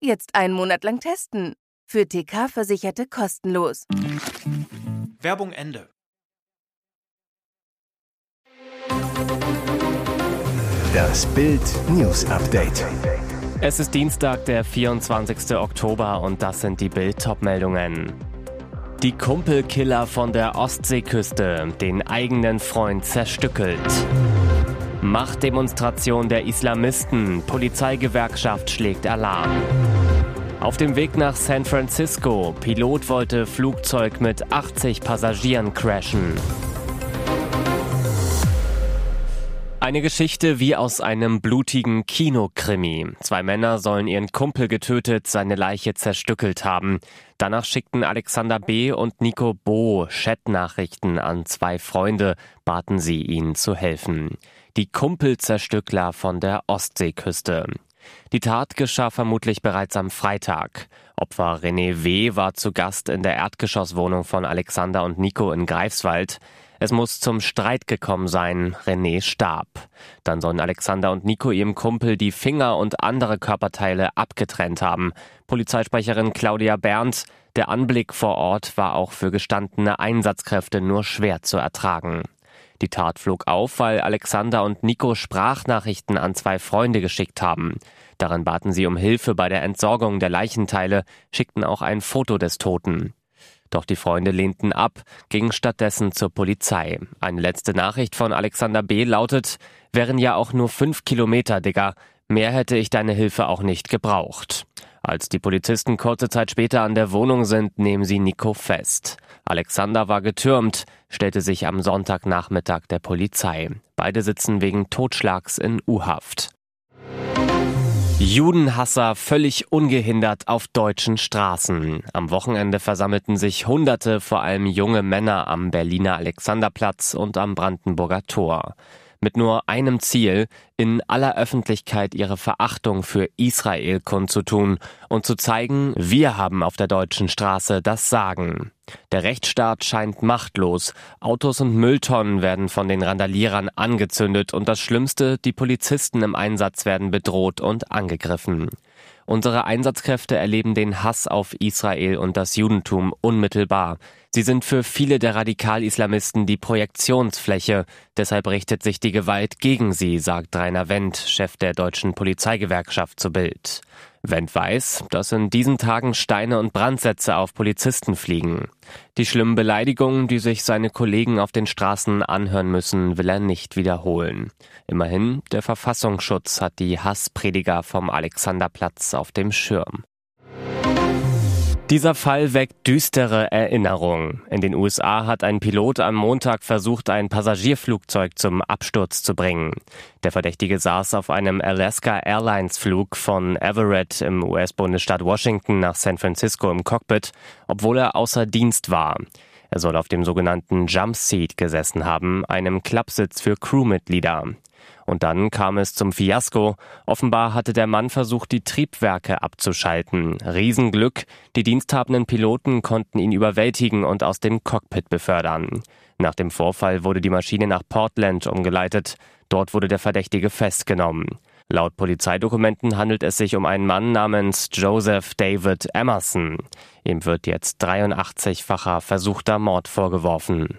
Jetzt einen Monat lang testen. Für TK-Versicherte kostenlos. Werbung Ende. Das Bild News Update. Es ist Dienstag, der 24. Oktober und das sind die Bild meldungen Die Kumpelkiller von der Ostseeküste, den eigenen Freund zerstückelt. Machtdemonstration der Islamisten, Polizeigewerkschaft schlägt Alarm. Auf dem Weg nach San Francisco, Pilot wollte Flugzeug mit 80 Passagieren crashen. Eine Geschichte wie aus einem blutigen Kinokrimi. Zwei Männer sollen ihren Kumpel getötet, seine Leiche zerstückelt haben. Danach schickten Alexander B. und Nico Bo Chatnachrichten an zwei Freunde, baten sie ihnen zu helfen. Die Kumpelzerstückler von der Ostseeküste. Die Tat geschah vermutlich bereits am Freitag. Opfer René W. war zu Gast in der Erdgeschosswohnung von Alexander und Nico in Greifswald. Es muss zum Streit gekommen sein. René starb. Dann sollen Alexander und Nico ihrem Kumpel die Finger und andere Körperteile abgetrennt haben. Polizeisprecherin Claudia Berndt. Der Anblick vor Ort war auch für gestandene Einsatzkräfte nur schwer zu ertragen. Die Tat flog auf, weil Alexander und Nico Sprachnachrichten an zwei Freunde geschickt haben. Darin baten sie um Hilfe bei der Entsorgung der Leichenteile, schickten auch ein Foto des Toten. Doch die Freunde lehnten ab, gingen stattdessen zur Polizei. Eine letzte Nachricht von Alexander B. lautet, wären ja auch nur fünf Kilometer, Digga. Mehr hätte ich deine Hilfe auch nicht gebraucht. Als die Polizisten kurze Zeit später an der Wohnung sind, nehmen sie Nico fest. Alexander war getürmt, stellte sich am Sonntagnachmittag der Polizei. Beide sitzen wegen Totschlags in U-Haft. Judenhasser völlig ungehindert auf deutschen Straßen. Am Wochenende versammelten sich Hunderte, vor allem junge Männer am Berliner Alexanderplatz und am Brandenburger Tor mit nur einem Ziel, in aller Öffentlichkeit ihre Verachtung für Israel kundzutun und zu zeigen, wir haben auf der deutschen Straße das Sagen. Der Rechtsstaat scheint machtlos, Autos und Mülltonnen werden von den Randalierern angezündet und das Schlimmste, die Polizisten im Einsatz werden bedroht und angegriffen. Unsere Einsatzkräfte erleben den Hass auf Israel und das Judentum unmittelbar. Sie sind für viele der Radikal-Islamisten die Projektionsfläche. Deshalb richtet sich die Gewalt gegen sie, sagt Rainer Wendt, Chef der deutschen Polizeigewerkschaft zu Bild. Wendt weiß, dass in diesen Tagen Steine und Brandsätze auf Polizisten fliegen. Die schlimmen Beleidigungen, die sich seine Kollegen auf den Straßen anhören müssen, will er nicht wiederholen. Immerhin, der Verfassungsschutz hat die Hassprediger vom Alexanderplatz auf dem Schirm. Dieser Fall weckt düstere Erinnerungen. In den USA hat ein Pilot am Montag versucht, ein Passagierflugzeug zum Absturz zu bringen. Der Verdächtige saß auf einem Alaska Airlines Flug von Everett im US-Bundesstaat Washington nach San Francisco im Cockpit, obwohl er außer Dienst war. Er soll auf dem sogenannten Jump Seat gesessen haben, einem Klappsitz für Crewmitglieder. Und dann kam es zum Fiasko. Offenbar hatte der Mann versucht, die Triebwerke abzuschalten. Riesenglück. Die diensthabenden Piloten konnten ihn überwältigen und aus dem Cockpit befördern. Nach dem Vorfall wurde die Maschine nach Portland umgeleitet. Dort wurde der Verdächtige festgenommen. Laut Polizeidokumenten handelt es sich um einen Mann namens Joseph David Emerson. Ihm wird jetzt 83-facher versuchter Mord vorgeworfen.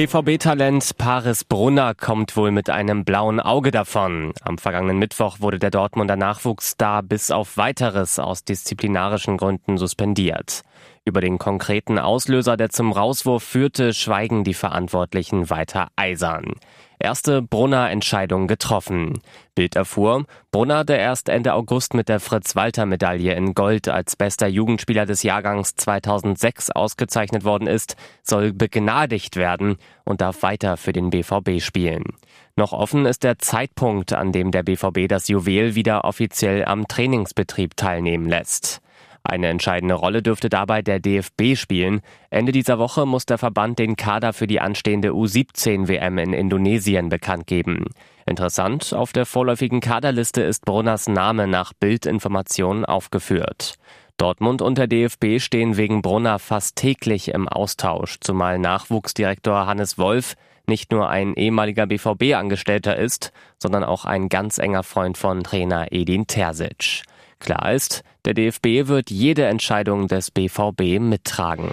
BVB-Talent Paris Brunner kommt wohl mit einem blauen Auge davon. Am vergangenen Mittwoch wurde der Dortmunder Nachwuchsstar bis auf weiteres aus disziplinarischen Gründen suspendiert. Über den konkreten Auslöser, der zum Rauswurf führte, schweigen die Verantwortlichen weiter eisern. Erste Brunner-Entscheidung getroffen. Bild erfuhr, Brunner, der erst Ende August mit der Fritz-Walter-Medaille in Gold als bester Jugendspieler des Jahrgangs 2006 ausgezeichnet worden ist, soll begnadigt werden und darf weiter für den BVB spielen. Noch offen ist der Zeitpunkt, an dem der BVB das Juwel wieder offiziell am Trainingsbetrieb teilnehmen lässt. Eine entscheidende Rolle dürfte dabei der DFB spielen. Ende dieser Woche muss der Verband den Kader für die anstehende U17-WM in Indonesien bekannt geben. Interessant, auf der vorläufigen Kaderliste ist Brunners Name nach Bildinformationen aufgeführt. Dortmund und der DFB stehen wegen Brunner fast täglich im Austausch, zumal Nachwuchsdirektor Hannes Wolf nicht nur ein ehemaliger BVB-Angestellter ist, sondern auch ein ganz enger Freund von Trainer Edin Terzic. Klar ist, der DFB wird jede Entscheidung des BVB mittragen.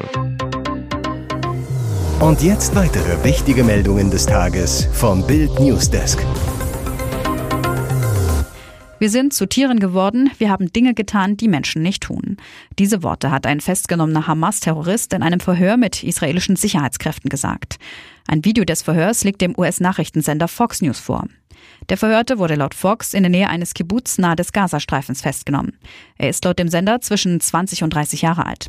Und jetzt weitere wichtige Meldungen des Tages vom Bild Newsdesk. Wir sind zu Tieren geworden, wir haben Dinge getan, die Menschen nicht tun. Diese Worte hat ein festgenommener Hamas-Terrorist in einem Verhör mit israelischen Sicherheitskräften gesagt. Ein Video des Verhörs liegt dem US-Nachrichtensender Fox News vor. Der Verhörte wurde laut Fox in der Nähe eines Kibbutz nahe des Gazastreifens festgenommen. Er ist laut dem Sender zwischen 20 und 30 Jahre alt.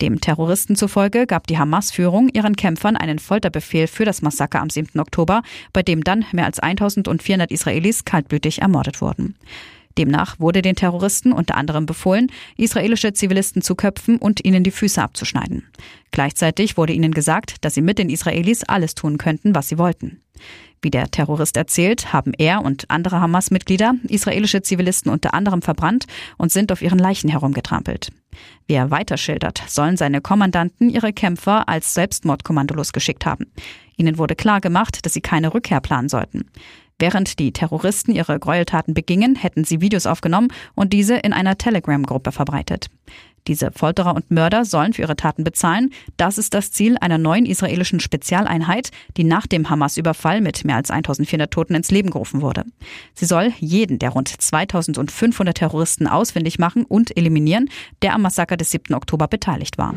Dem Terroristen zufolge gab die Hamas-Führung ihren Kämpfern einen Folterbefehl für das Massaker am 7. Oktober, bei dem dann mehr als 1400 Israelis kaltblütig ermordet wurden. Demnach wurde den Terroristen unter anderem befohlen, israelische Zivilisten zu köpfen und ihnen die Füße abzuschneiden. Gleichzeitig wurde ihnen gesagt, dass sie mit den Israelis alles tun könnten, was sie wollten. Wie der Terrorist erzählt, haben er und andere Hamas-Mitglieder israelische Zivilisten unter anderem verbrannt und sind auf ihren Leichen herumgetrampelt. Wie er weiter schildert, sollen seine Kommandanten ihre Kämpfer als Selbstmordkommandolos geschickt haben. Ihnen wurde klar gemacht, dass sie keine Rückkehr planen sollten. Während die Terroristen ihre Gräueltaten begingen, hätten sie Videos aufgenommen und diese in einer Telegram-Gruppe verbreitet. Diese Folterer und Mörder sollen für ihre Taten bezahlen. Das ist das Ziel einer neuen israelischen Spezialeinheit, die nach dem Hamas-Überfall mit mehr als 1400 Toten ins Leben gerufen wurde. Sie soll jeden der rund 2500 Terroristen ausfindig machen und eliminieren, der am Massaker des 7. Oktober beteiligt war.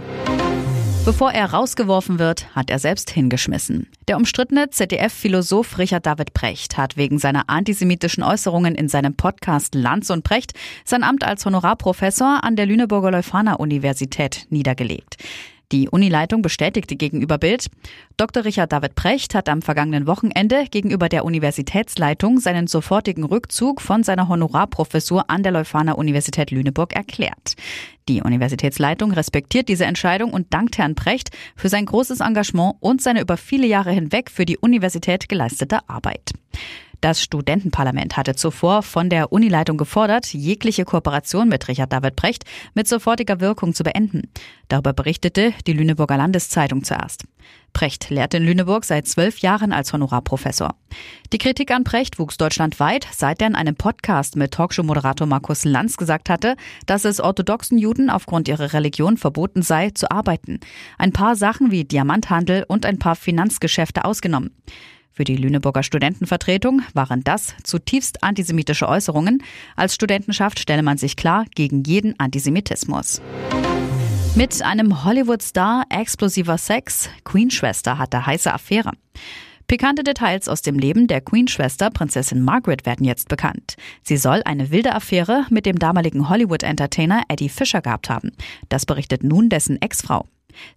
Bevor er rausgeworfen wird, hat er selbst hingeschmissen. Der umstrittene ZDF-Philosoph Richard David Precht hat wegen seiner antisemitischen Äußerungen in seinem Podcast Lanz und Precht sein Amt als Honorarprofessor an der Lüneburger Leuphana-Universität niedergelegt. Die Unileitung bestätigte gegenüber Bild, Dr. Richard David Precht hat am vergangenen Wochenende gegenüber der Universitätsleitung seinen sofortigen Rückzug von seiner Honorarprofessur an der Leuphana Universität Lüneburg erklärt. Die Universitätsleitung respektiert diese Entscheidung und dankt Herrn Precht für sein großes Engagement und seine über viele Jahre hinweg für die Universität geleistete Arbeit. Das Studentenparlament hatte zuvor von der Unileitung gefordert, jegliche Kooperation mit Richard David Brecht mit sofortiger Wirkung zu beenden. Darüber berichtete die Lüneburger Landeszeitung zuerst. Precht lehrte in Lüneburg seit zwölf Jahren als Honorarprofessor. Die Kritik an Precht wuchs deutschlandweit, seit er in einem Podcast mit Talkshow-Moderator Markus Lanz gesagt hatte, dass es orthodoxen Juden aufgrund ihrer Religion verboten sei, zu arbeiten. Ein paar Sachen wie Diamanthandel und ein paar Finanzgeschäfte ausgenommen. Für die Lüneburger Studentenvertretung waren das zutiefst antisemitische Äußerungen. Als Studentenschaft stelle man sich klar gegen jeden Antisemitismus. Mit einem Hollywood-Star explosiver Sex, Queen-Schwester hatte heiße Affäre. Pikante Details aus dem Leben der Queen-Schwester Prinzessin Margaret werden jetzt bekannt. Sie soll eine wilde Affäre mit dem damaligen Hollywood-Entertainer Eddie Fisher gehabt haben. Das berichtet nun dessen Ex-Frau.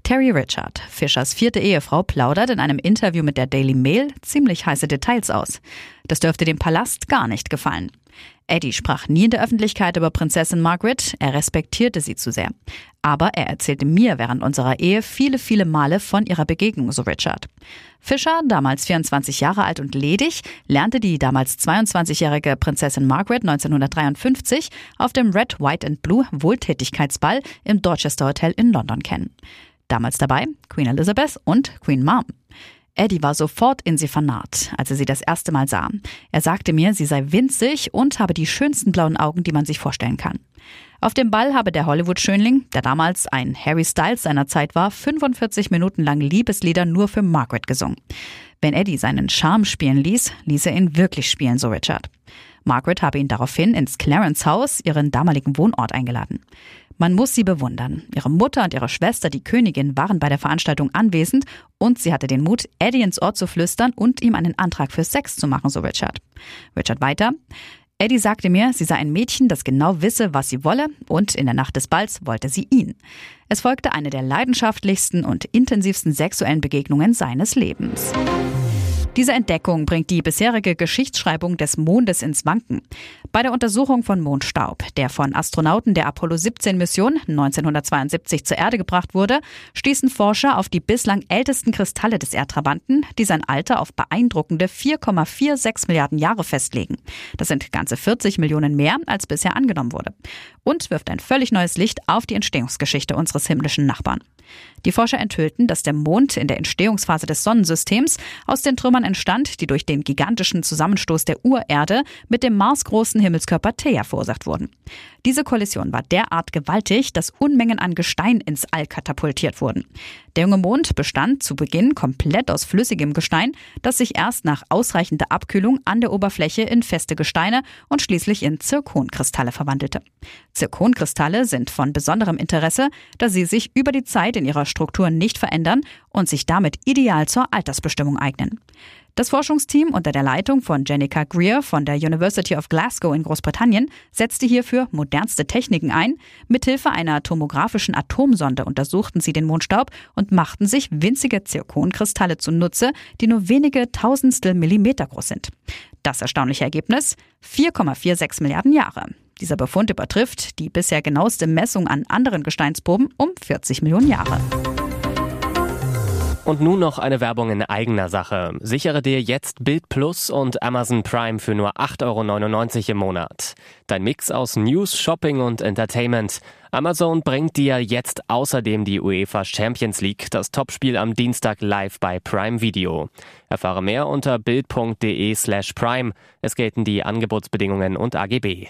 Terry Richard, Fischers vierte Ehefrau, plaudert in einem Interview mit der Daily Mail ziemlich heiße Details aus. Das dürfte dem Palast gar nicht gefallen. Eddie sprach nie in der Öffentlichkeit über Prinzessin Margaret, er respektierte sie zu sehr. Aber er erzählte mir während unserer Ehe viele, viele Male von ihrer Begegnung, so Richard. Fischer, damals 24 Jahre alt und ledig, lernte die damals 22-jährige Prinzessin Margaret 1953 auf dem Red, White and Blue Wohltätigkeitsball im Dorchester Hotel in London kennen. Damals dabei Queen Elizabeth und Queen Mom. Eddie war sofort in sie vernarrt, als er sie das erste Mal sah. Er sagte mir, sie sei winzig und habe die schönsten blauen Augen, die man sich vorstellen kann. Auf dem Ball habe der Hollywood-Schönling, der damals ein Harry Styles seiner Zeit war, 45 Minuten lang Liebeslieder nur für Margaret gesungen. Wenn Eddie seinen Charme spielen ließ, ließ er ihn wirklich spielen, so Richard. Margaret habe ihn daraufhin ins Clarence Haus, ihren damaligen Wohnort, eingeladen. Man muss sie bewundern. Ihre Mutter und ihre Schwester, die Königin, waren bei der Veranstaltung anwesend und sie hatte den Mut, Eddie ins Ohr zu flüstern und ihm einen Antrag für Sex zu machen, so Richard. Richard weiter. Eddie sagte mir, sie sei ein Mädchen, das genau wisse, was sie wolle, und in der Nacht des Balls wollte sie ihn. Es folgte eine der leidenschaftlichsten und intensivsten sexuellen Begegnungen seines Lebens. Diese Entdeckung bringt die bisherige Geschichtsschreibung des Mondes ins Wanken. Bei der Untersuchung von Mondstaub, der von Astronauten der Apollo 17 Mission 1972 zur Erde gebracht wurde, stießen Forscher auf die bislang ältesten Kristalle des Erdtrabanten, die sein Alter auf beeindruckende 4,46 Milliarden Jahre festlegen. Das sind ganze 40 Millionen mehr, als bisher angenommen wurde. Und wirft ein völlig neues Licht auf die Entstehungsgeschichte unseres himmlischen Nachbarn. Die Forscher enthüllten, dass der Mond in der Entstehungsphase des Sonnensystems aus den Trümmern entstand, die durch den gigantischen Zusammenstoß der Urerde mit dem marsgroßen Himmelskörper Theia verursacht wurden. Diese Kollision war derart gewaltig, dass Unmengen an Gestein ins All katapultiert wurden. Der junge Mond bestand zu Beginn komplett aus flüssigem Gestein, das sich erst nach ausreichender Abkühlung an der Oberfläche in feste Gesteine und schließlich in Zirkonkristalle verwandelte. Zirkonkristalle sind von besonderem Interesse, da sie sich über die Zeit in ihrer Struktur nicht verändern und sich damit ideal zur Altersbestimmung eignen. Das Forschungsteam unter der Leitung von Jenica Greer von der University of Glasgow in Großbritannien setzte hierfür modernste Techniken ein. Mithilfe einer tomografischen Atomsonde untersuchten sie den Mondstaub und machten sich winzige Zirkonkristalle zunutze, die nur wenige Tausendstel Millimeter groß sind. Das erstaunliche Ergebnis? 4,46 Milliarden Jahre. Dieser Befund übertrifft die bisher genaueste Messung an anderen Gesteinsproben um 40 Millionen Jahre. Und nun noch eine Werbung in eigener Sache. Sichere dir jetzt Bild Plus und Amazon Prime für nur 8,99 Euro im Monat. Dein Mix aus News, Shopping und Entertainment. Amazon bringt dir jetzt außerdem die UEFA Champions League, das Topspiel am Dienstag live bei Prime Video. Erfahre mehr unter bild.de slash prime. Es gelten die Angebotsbedingungen und AGB.